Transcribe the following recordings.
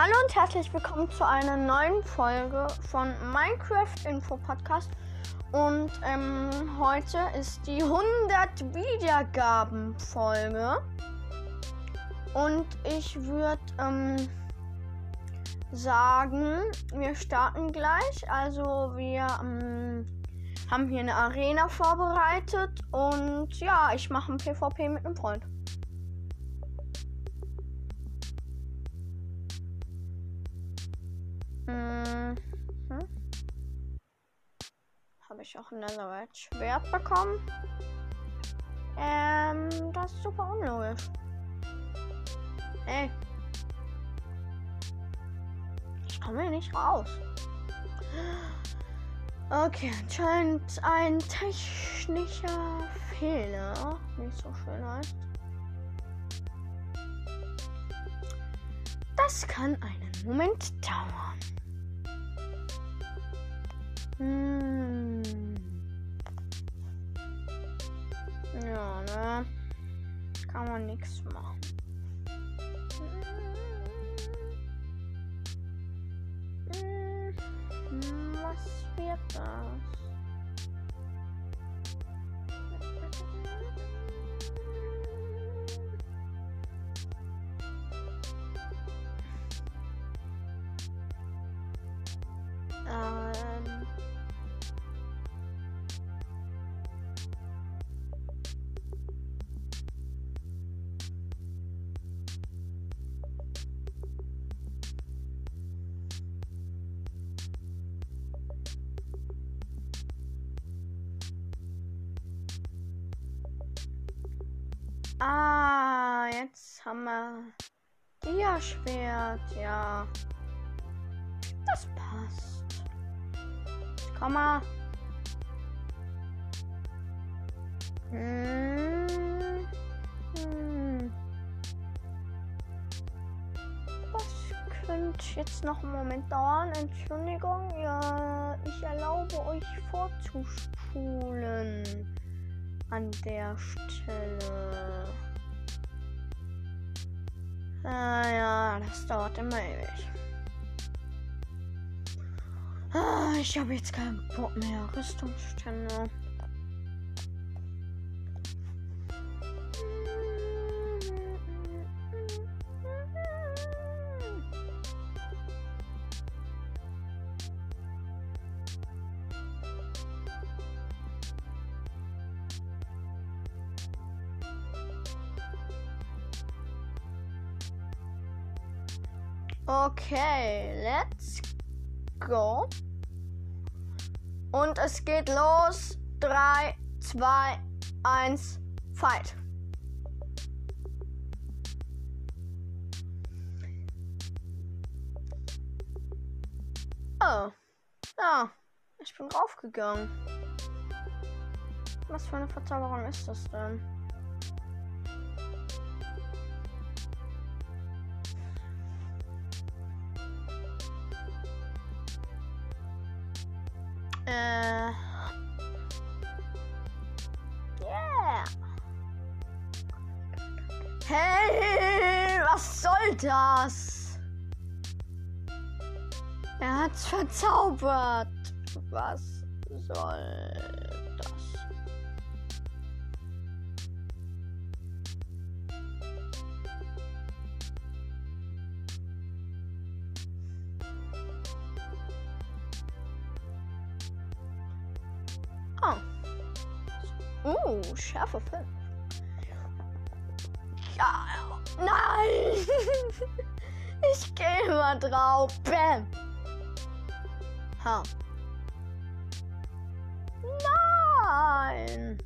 Hallo und herzlich willkommen zu einer neuen Folge von Minecraft Info Podcast. Und ähm, heute ist die 100 Wiedergaben Folge. Und ich würde ähm, sagen, wir starten gleich. Also wir ähm, haben hier eine Arena vorbereitet und ja, ich mache ein PvP mit einem Freund. Mhm. Habe ich auch ein Netherite Schwert bekommen? Ähm, das ist super unlogisch. Hey. Ich komme hier nicht raus. Okay, anscheinend ein technischer Fehler. Nicht so schön heißt. Das kann einen Moment dauern. Hm. Ja, ne? Kann man nichts machen. Was wird das? Ähm. Ah, jetzt haben wir Dia-Schwert, ja. Das passt. Komm mal. Hm. Hm. Das könnte jetzt noch einen Moment dauern. Entschuldigung. Ja, ich erlaube euch vorzuspulen an der Stelle. Ah ja, das dauert immer ewig. Ah, ich habe jetzt keinen Bock mehr. Rüstungsstände. Go. Und es geht los. 3, 2, 1, fight. Oh. Ja. Ich bin draufgegangen. Was für eine Verzauberung ist das denn? Verzaubert. Was soll das? Oh. Uh, Schärfe 5. Ja, nein! ich gehe mal drauf. Bam! Ha. Nein!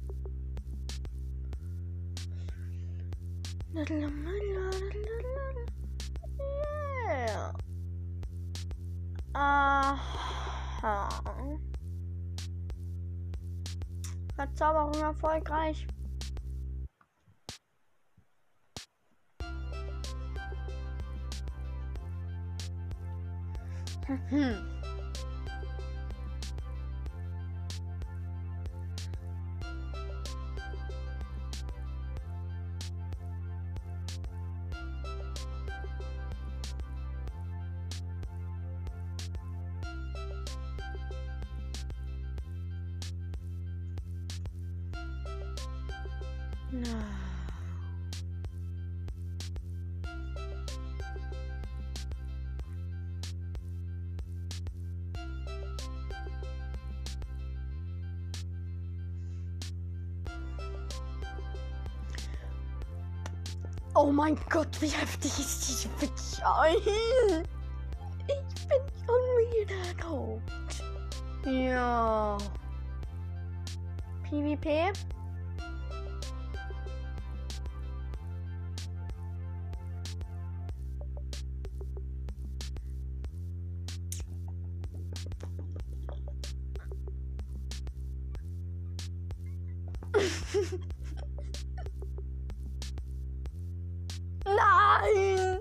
Yeah. Aha. Verzauberung erfolgreich. Hm. Oh mein Gott, wie heftig ist diese Bitch. Ich bin tot. Ja. PvP. Nein!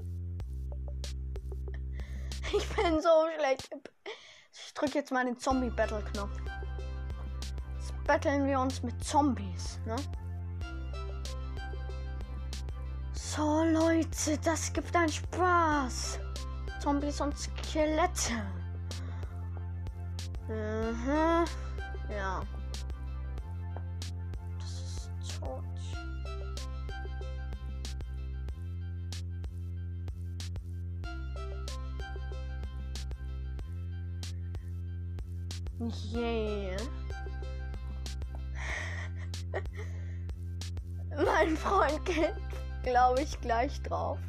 Ich bin so schlecht. Ich drücke jetzt mal den Zombie-Battle-Knopf. Jetzt battlen wir uns mit Zombies, ne? So, Leute, das gibt einen Spaß. Zombies und Skelette. Mhm. Ja. Yeah. mein Freund geht, glaube ich, gleich drauf.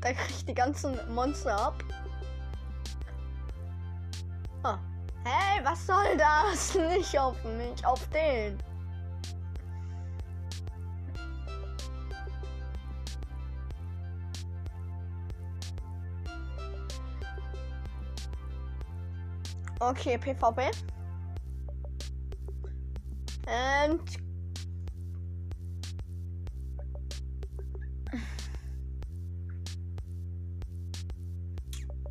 Der kriegt die ganzen Monster ab. Oh. Hey, was soll das? Nicht auf mich, auf den. Okay, PvP. And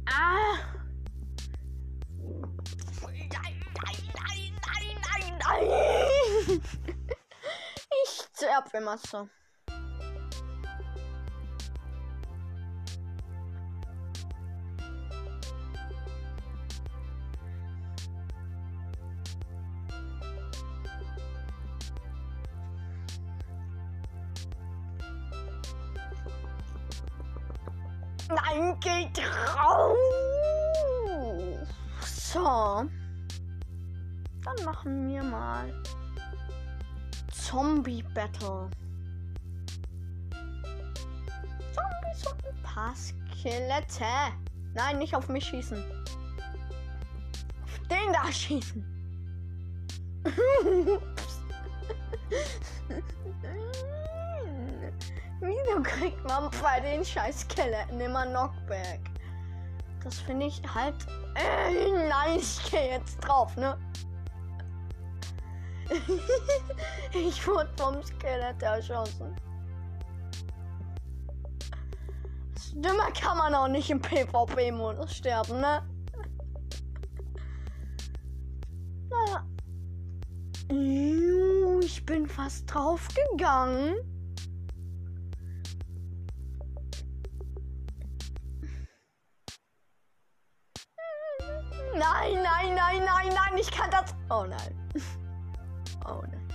Ah! Nein, nein, nein, nein, nein, nein! Ich sterb immer so. Nein, geht raus. So. Dann machen wir mal Zombie Battle. Zombies und ein paar Skelette. Nein, nicht auf mich schießen. Auf den da schießen. Wieso kriegt man bei den scheiß Skeletten immer Knockback? Das finde ich halt. Äh, nein, ich gehe jetzt drauf, ne? ich wurde vom Skelett erschossen. Dümmer kann man auch nicht im PvP-Modus sterben, ne? Naja. Ich bin fast draufgegangen. Nein, nein, nein, nein, nein, ich kann das. Oh nein. Oh nein.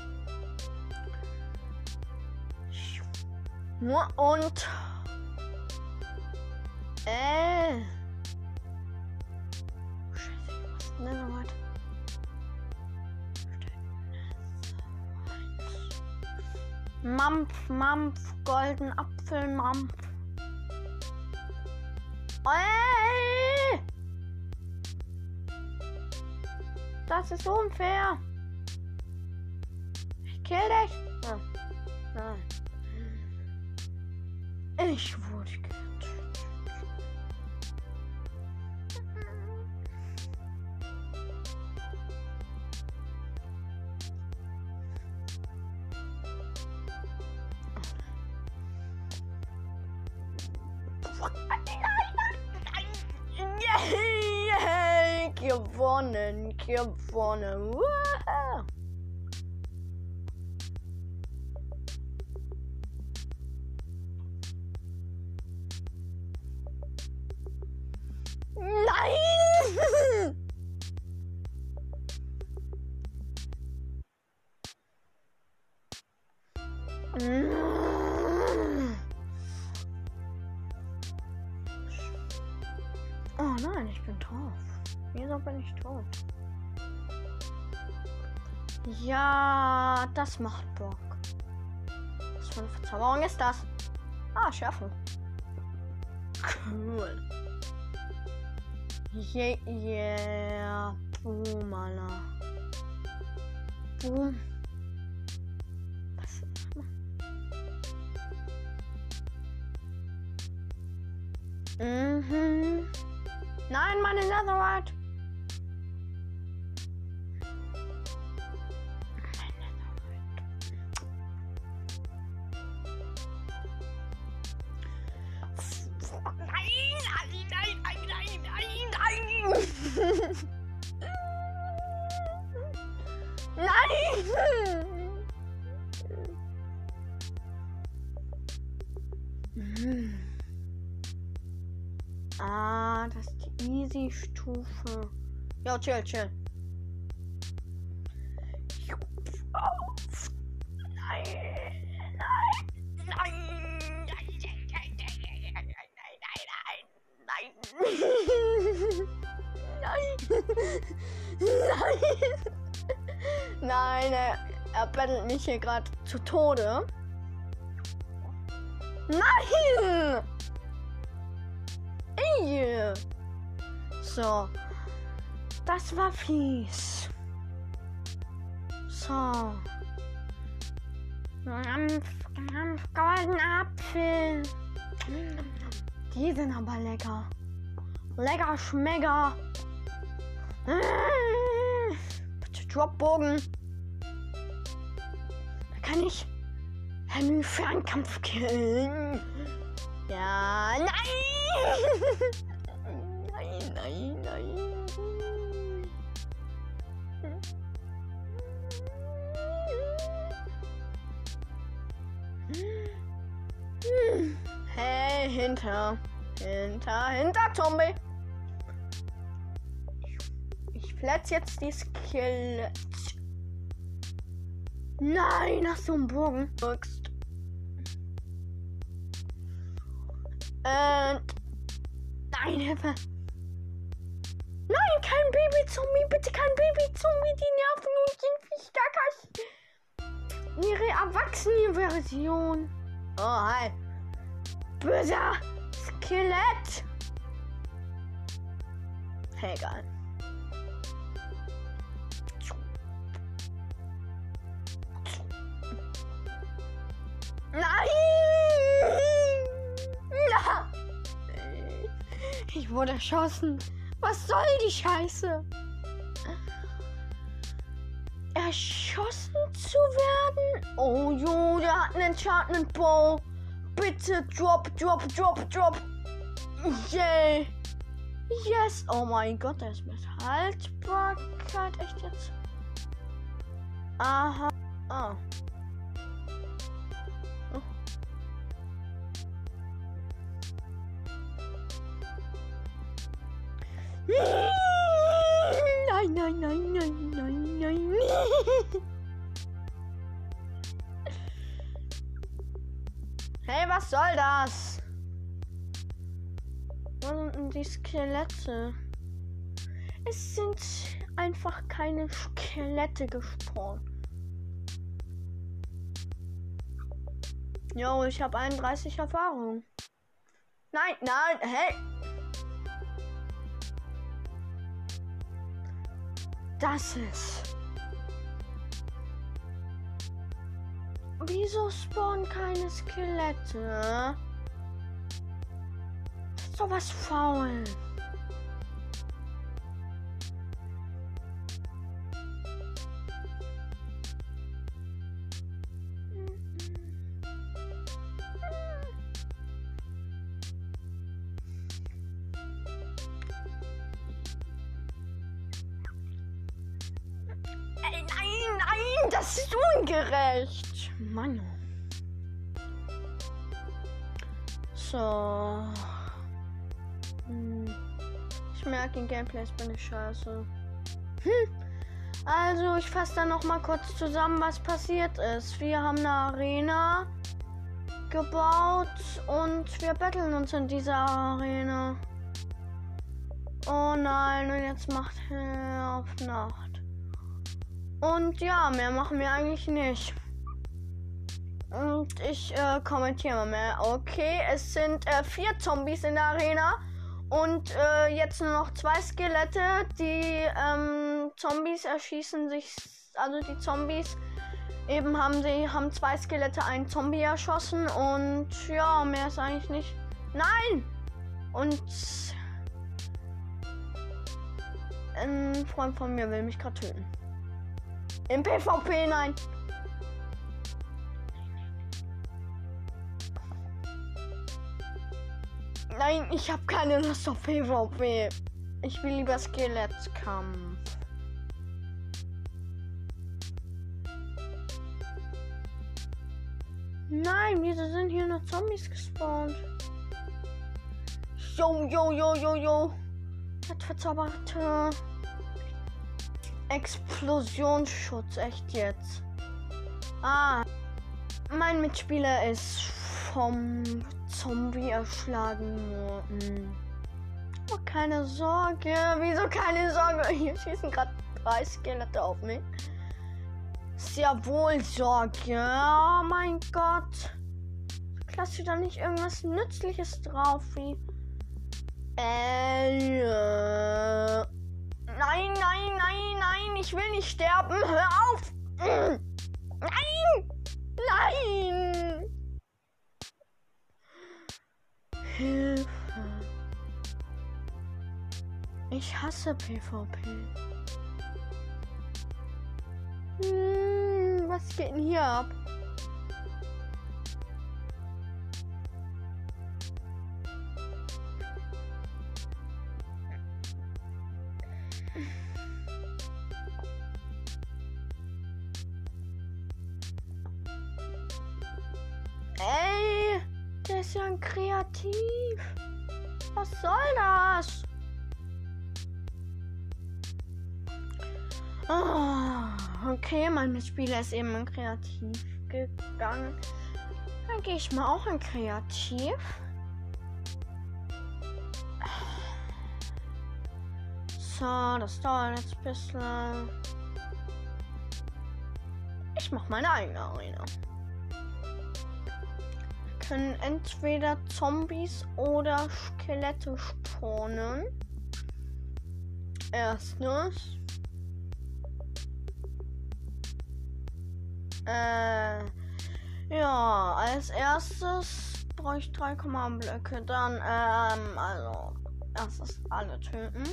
Und. Äh. Scheiße, was ist denn da noch heute? Mampf, Mampf, golden Apfel, Mampf. Das ist unfair. Ich kill dich. Oh. Nein. Ich wurde getötet. Yay, gewonnen, gewonnen. Wow. Nein! Mm. Oh nein, ich bin drauf. Wieso bin ich tot? Ja, das macht Bock. Was für eine Verzauberung ist das? Ah, Schärfe. Cool. Yeah, yeah. Boom, Alter. Boom. Was? Mhm. Nein, meine Netherite. Nein! Ah, das ist die Easy-Stufe. Ja, chill, chill. Nein, nein. Er, bettelt mich hier gerade zu Tode. Nein! Ey! So. Das war fies. So. Golden Apfel. Die sind aber lecker. Lecker Schmecker. Dropbogen. Da kann ich Henry Fernkampf killen. Ja, nein! nein, nein, nein. Hey, hinter. Hinter, hinter, Zombie. Platz jetzt die Skelett. Nein, hast du einen Bogen? Wirkst. Äh. Nein, Hilfe. Nein, kein Baby-Zombie. Bitte kein Baby-Zombie. Die nerven und sind viel stärker als ihre erwachsene Version. Oh, hi. Böser Skelett. Hey, egal. Wurde erschossen. Was soll die Scheiße? Erschossen zu werden? Oh jo, der hat einen Enchantment Bow. Bitte drop, drop, drop, drop. Yay. Yes. Oh mein Gott, der ist mit Haltbarkeit. Echt jetzt? Aha. Oh. Nein, nein, nein, nein, nein, nein. Hey, was soll das? Wo sind die Skelette? Es sind einfach keine Skelette gespawnt. Jo, ich habe 31 Erfahrung. Nein, nein, hey. Das ist. Wieso spawnen keine Skelette? Doch was faul. Das ist ungerecht. Mann. So. Hm. Ich merke, in Gameplays bin ich scheiße. Hm. Also, ich fasse dann noch mal kurz zusammen, was passiert ist. Wir haben eine Arena gebaut und wir betteln uns in dieser Arena. Oh nein, und jetzt macht er auf Nacht. Und ja, mehr machen wir eigentlich nicht. Und ich äh, kommentiere mal mehr. Okay, es sind äh, vier Zombies in der Arena. Und äh, jetzt nur noch zwei Skelette. Die ähm, Zombies erschießen sich. Also die Zombies eben haben sie haben zwei Skelette einen Zombie erschossen. Und ja, mehr ist eigentlich nicht. Nein! Und ein Freund von mir will mich gerade töten. Im PvP, nein. Nein, ich habe keine Lust auf PvP. Ich will lieber Skelettkampf. Nein, wieso sind hier nur Zombies gespawnt? Jo, jo, jo, jo, jo. Das verzauberte Explosionsschutz. Echt jetzt. Ah. Mein Mitspieler ist vom Zombie erschlagen worden. Oh, keine Sorge. Wieso keine Sorge? Hier schießen gerade drei Skelette auf mich. Ja wohl Sorge. Oh mein Gott. Klasse da nicht irgendwas Nützliches drauf wie. Äh, nein, nein, nein, nein. Ich will nicht sterben. Hör auf. Nein. Nein. Hilfe. Ich hasse PvP. Hm, was geht denn hier ab? Ist ja ein Kreativ. Was soll das? Oh, okay, mein Mitspieler ist eben in Kreativ gegangen. Dann gehe ich mal auch in Kreativ. So, das dauert jetzt ein bisschen. Ich mache meine eigene Arena können entweder Zombies oder Skelette spawnen. Erstens. Äh, ja, als erstes brauche ich drei Command-Blöcke. Dann, ähm, also, erstes alle töten.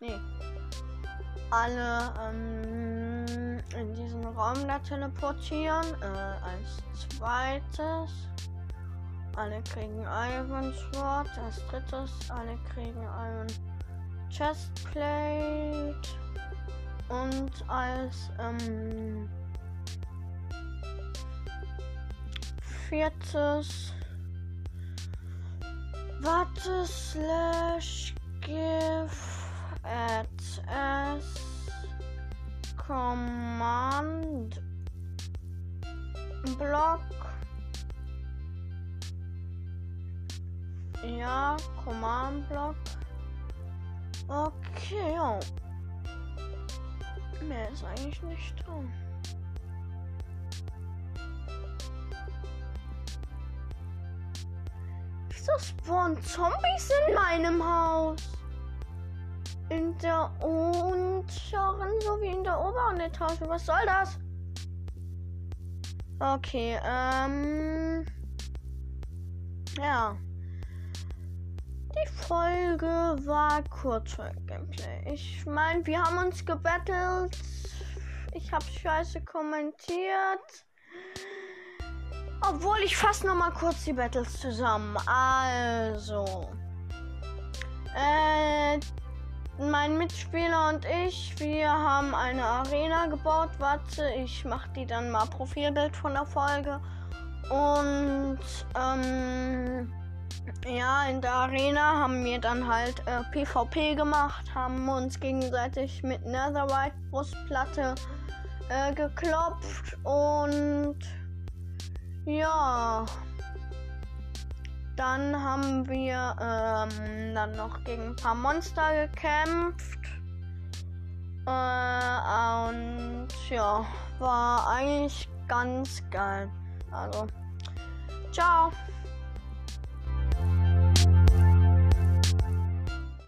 Nee. Alle, ähm, in diesen Raum da teleportieren. Äh, als zweites. Alle kriegen Iron Sword. Als drittes. Alle kriegen Iron Chestplate. Und als ähm, viertes. Warte slash give at s Command Block. Ja, Command Block. Okay, ja. Mehr ist eigentlich nicht drin. Wieso spawnen Zombies in meinem Haus? In der unteren sowie in der oberen Etage. Was soll das? Okay, ähm. Ja. Die Folge war kurz für Gameplay. Ich meine, wir haben uns gebettelt. Ich habe scheiße kommentiert. Obwohl ich fast noch mal kurz die Battles zusammen. Also. Äh, mein Mitspieler und ich, wir haben eine Arena gebaut. Warte, ich mache die dann mal Profilbild von der Folge. Und ähm, ja, in der Arena haben wir dann halt äh, PvP gemacht, haben uns gegenseitig mit Netherite Brustplatte äh, geklopft und ja. Dann haben wir ähm, dann noch gegen ein paar Monster gekämpft. Äh, und ja, war eigentlich ganz geil. Also, ciao.